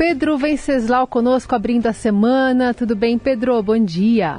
Pedro Venceslau conosco abrindo a semana. Tudo bem, Pedro? Bom dia.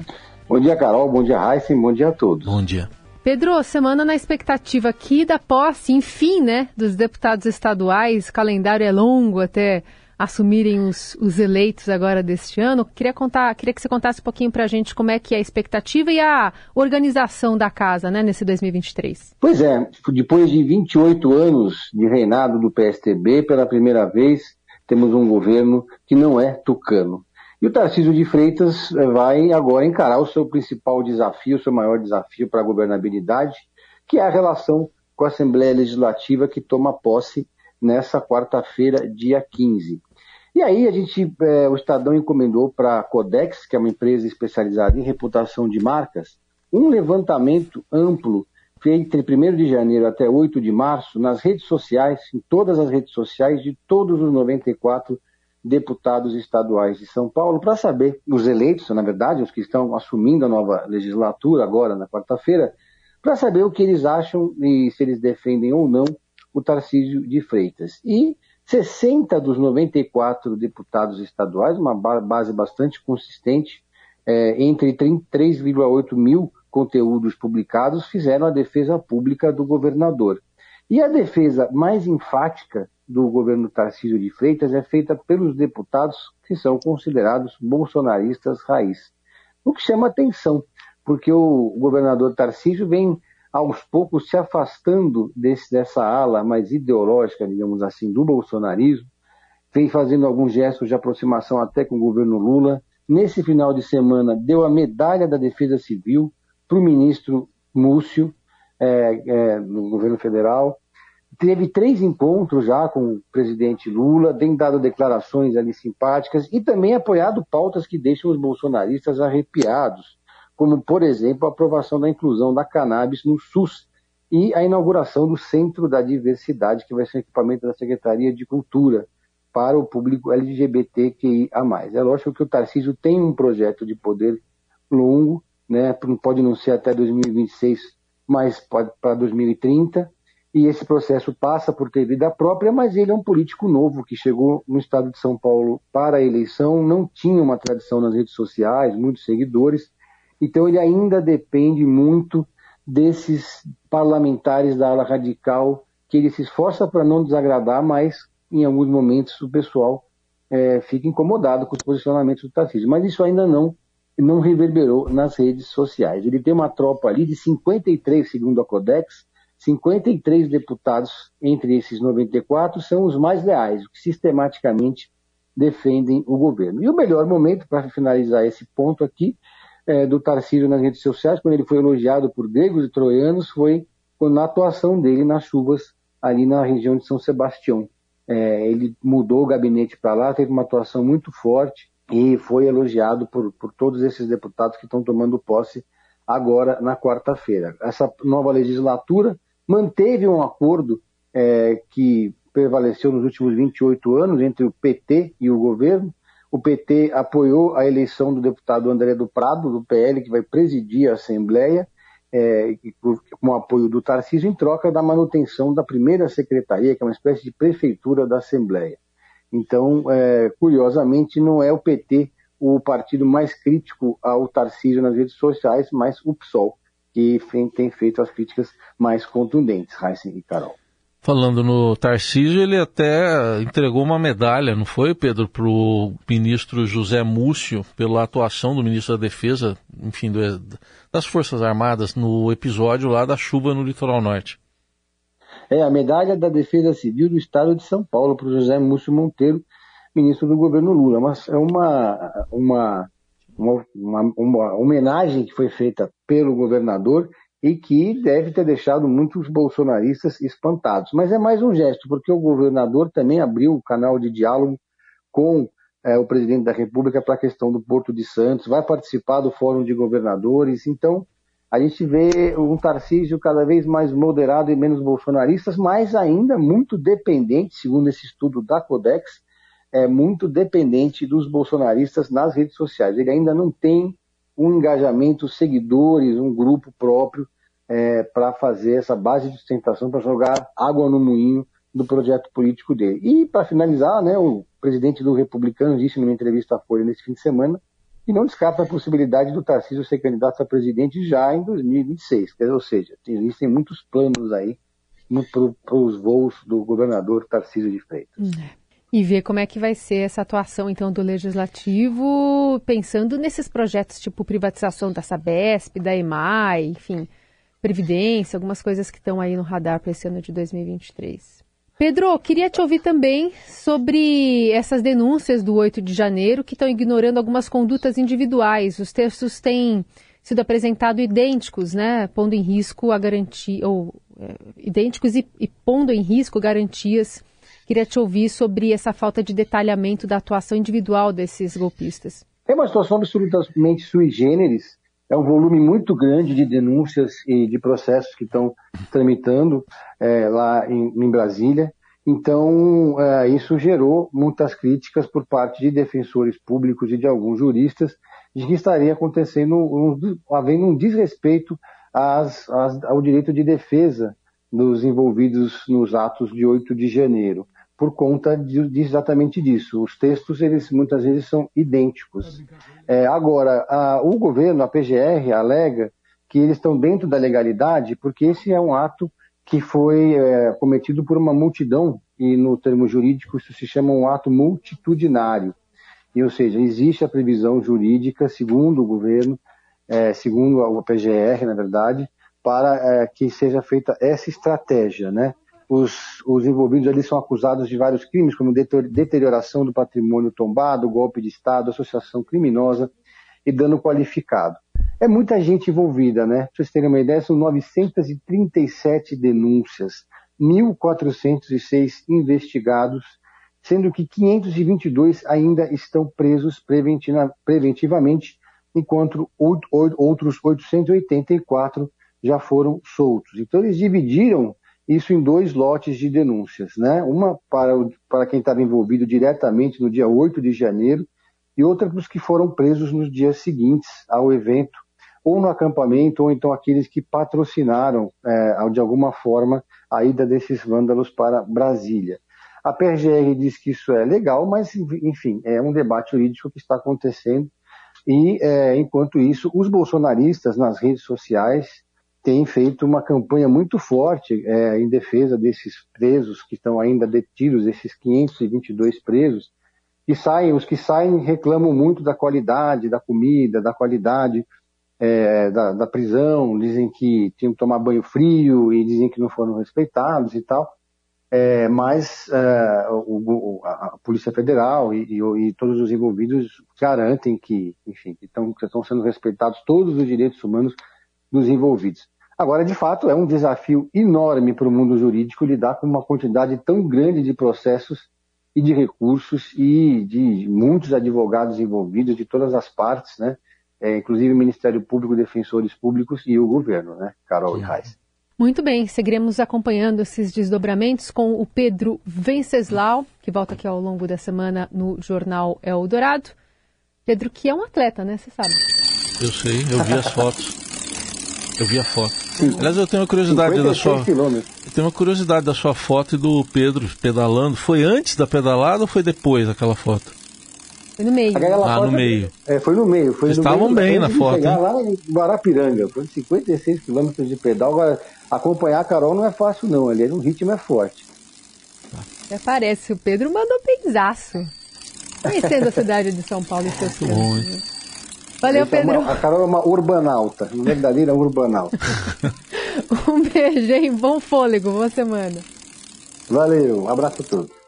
Bom dia, Carol. Bom dia, Raíssa. Bom dia a todos. Bom dia. Pedro, semana na expectativa aqui da posse, enfim, né, dos deputados estaduais. O calendário é longo até assumirem os, os, eleitos agora deste ano. Queria contar, queria que você contasse um pouquinho para a gente como é que é a expectativa e a organização da casa, né, nesse 2023. Pois é, depois de 28 anos de reinado do PSTB, pela primeira vez temos um governo que não é tucano. E o Tarcísio de Freitas eh, vai agora encarar o seu principal desafio, o seu maior desafio para a governabilidade, que é a relação com a Assembleia Legislativa que toma posse nessa quarta-feira, dia 15. E aí a gente, é, o Estadão encomendou para a Codex, que é uma empresa especializada em reputação de marcas, um levantamento amplo entre 1 de janeiro até 8 de março nas redes sociais, em todas as redes sociais de todos os 94 deputados estaduais de São Paulo para saber, os eleitos, na verdade, os que estão assumindo a nova legislatura agora, na quarta-feira, para saber o que eles acham e se eles defendem ou não o Tarcísio de Freitas. E 60 dos 94 deputados estaduais, uma base bastante consistente, é, entre 3,8 mil conteúdos publicados, fizeram a defesa pública do governador. E a defesa mais enfática do governo Tarcísio de Freitas é feita pelos deputados que são considerados bolsonaristas raiz. O que chama atenção, porque o governador Tarcísio vem aos poucos se afastando desse, dessa ala mais ideológica, digamos assim, do bolsonarismo, vem fazendo alguns gestos de aproximação até com o governo Lula. Nesse final de semana, deu a medalha da Defesa Civil para o ministro Múcio, é, é, no governo federal, teve três encontros já com o presidente Lula, tem dado declarações ali simpáticas e também apoiado pautas que deixam os bolsonaristas arrepiados, como, por exemplo, a aprovação da inclusão da cannabis no SUS e a inauguração do Centro da Diversidade, que vai ser um equipamento da Secretaria de Cultura para o público LGBTQIA+. É lógico que o Tarcísio tem um projeto de poder longo, né, pode não ser até 2026, mas pode para 2030, e esse processo passa por ter vida própria, mas ele é um político novo que chegou no estado de São Paulo para a eleição, não tinha uma tradição nas redes sociais, muitos seguidores, então ele ainda depende muito desses parlamentares da ala radical, que ele se esforça para não desagradar, mas em alguns momentos o pessoal é, fica incomodado com os posicionamentos do Tarcísio. Mas isso ainda não, não reverberou nas redes sociais. Ele tem uma tropa ali de 53, segundo a Codex, 53 deputados entre esses 94 são os mais leais, que sistematicamente defendem o governo. E o melhor momento para finalizar esse ponto aqui é, do Tarcísio nas redes sociais, quando ele foi elogiado por gregos e troianos, foi na atuação dele nas chuvas ali na região de São Sebastião. É, ele mudou o gabinete para lá, teve uma atuação muito forte e foi elogiado por, por todos esses deputados que estão tomando posse agora na quarta-feira. Essa nova legislatura manteve um acordo é, que prevaleceu nos últimos 28 anos entre o PT e o governo. O PT apoiou a eleição do deputado André do Prado, do PL, que vai presidir a Assembleia, é, com o apoio do Tarcísio, em troca da manutenção da primeira secretaria, que é uma espécie de prefeitura da Assembleia. Então, é, curiosamente, não é o PT o partido mais crítico ao Tarcísio nas redes sociais, mas o PSOL que tem feito as críticas mais contundentes, Heisen e Carol. Falando no Tarcísio, ele até entregou uma medalha, não foi, Pedro, para o ministro José Múcio, pela atuação do ministro da Defesa, enfim, do, das Forças Armadas, no episódio lá da chuva no litoral norte. É, a medalha da Defesa Civil do Estado de São Paulo, para o José Múcio Monteiro, ministro do governo Lula. Mas é uma, uma uma, uma, uma homenagem que foi feita pelo governador e que deve ter deixado muitos bolsonaristas espantados. Mas é mais um gesto, porque o governador também abriu o canal de diálogo com é, o presidente da República para a questão do Porto de Santos, vai participar do Fórum de Governadores. Então, a gente vê um Tarcísio cada vez mais moderado e menos bolsonaristas, mas ainda muito dependente, segundo esse estudo da Codex, é muito dependente dos bolsonaristas nas redes sociais. Ele ainda não tem um engajamento, seguidores, um grupo próprio é, para fazer essa base de sustentação, para jogar água no moinho do projeto político dele. E, para finalizar, né, o presidente do Republicano disse numa entrevista à Folha nesse fim de semana que não descarta a possibilidade do Tarcísio ser candidato a presidente já em 2026. Ou seja, existem muitos planos aí para os voos do governador Tarcísio de Freitas. É. E ver como é que vai ser essa atuação, então, do Legislativo, pensando nesses projetos tipo privatização da Sabesp, da EMAI, enfim, Previdência, algumas coisas que estão aí no radar para esse ano de 2023. Pedro, queria te ouvir também sobre essas denúncias do 8 de janeiro que estão ignorando algumas condutas individuais. Os textos têm sido apresentados idênticos, né, pondo em risco a garantia, ou é, idênticos e, e pondo em risco garantias Queria te ouvir sobre essa falta de detalhamento da atuação individual desses golpistas. É uma situação absolutamente sui generis. É um volume muito grande de denúncias e de processos que estão tramitando é, lá em, em, Brasília. Então, é, isso gerou muitas críticas por parte de defensores públicos e de alguns juristas de que estaria acontecendo, um, havendo um desrespeito às, às, ao direito de defesa dos envolvidos nos atos de 8 de janeiro por conta de, de exatamente disso. Os textos, eles muitas vezes são idênticos. É, agora, a, o governo, a PGR, alega que eles estão dentro da legalidade porque esse é um ato que foi é, cometido por uma multidão, e no termo jurídico isso se chama um ato multitudinário. E, ou seja, existe a previsão jurídica, segundo o governo, é, segundo a PGR, na verdade, para é, que seja feita essa estratégia, né? Os, os envolvidos ali são acusados de vários crimes, como deterioração do patrimônio tombado, golpe de Estado, associação criminosa e dano qualificado. É muita gente envolvida, né? Para vocês terem uma ideia, são 937 denúncias, 1.406 investigados, sendo que 522 ainda estão presos preventivamente, enquanto outros 884 já foram soltos. Então, eles dividiram isso em dois lotes de denúncias, né? Uma para, o, para quem estava envolvido diretamente no dia 8 de janeiro e outra para os que foram presos nos dias seguintes ao evento, ou no acampamento, ou então aqueles que patrocinaram, é, de alguma forma, a ida desses vândalos para Brasília. A PGR diz que isso é legal, mas, enfim, é um debate jurídico que está acontecendo. E, é, enquanto isso, os bolsonaristas nas redes sociais tem feito uma campanha muito forte é, em defesa desses presos que estão ainda detidos, esses 522 presos, que saem, os que saem reclamam muito da qualidade da comida, da qualidade é, da, da, prisão, dizem que tinham que tomar banho frio e dizem que não foram respeitados e tal. É, mas é, o, a Polícia Federal e, e, e, todos os envolvidos garantem que, enfim, estão, estão sendo respeitados todos os direitos humanos dos envolvidos. Agora, de fato, é um desafio enorme para o mundo jurídico lidar com uma quantidade tão grande de processos e de recursos e de muitos advogados envolvidos de todas as partes, né? É, inclusive o Ministério Público, defensores públicos e o governo, né? Carol e Reis. Muito bem, seguiremos acompanhando esses desdobramentos com o Pedro Venceslau, que volta aqui ao longo da semana no Jornal Eldorado. Pedro, que é um atleta, né? Você sabe. Eu sei, eu vi as fotos. Eu vi a foto. Sim. Aliás, eu tenho uma curiosidade da sua. Eu tenho uma curiosidade da sua foto e do Pedro pedalando. Foi antes da pedalada ou foi depois aquela foto? Foi no meio. ah, no meio. É, foi no meio. Foi Vocês estavam bem na foto. Chegar hein? lá em Guarapiranga. Foi 56 quilômetros de pedal. Agora, acompanhar a Carol não é fácil, não. Ali o ritmo é forte. Até parece. O Pedro mandou pensaço. Conhecendo a cidade de São Paulo e seus cantos. Valeu, Pedro. É uma, a Carol é uma urbanalta, uma verdadeira urbanalta. um beijo, hein? Bom fôlego, boa semana. Valeu, um abraço a todos.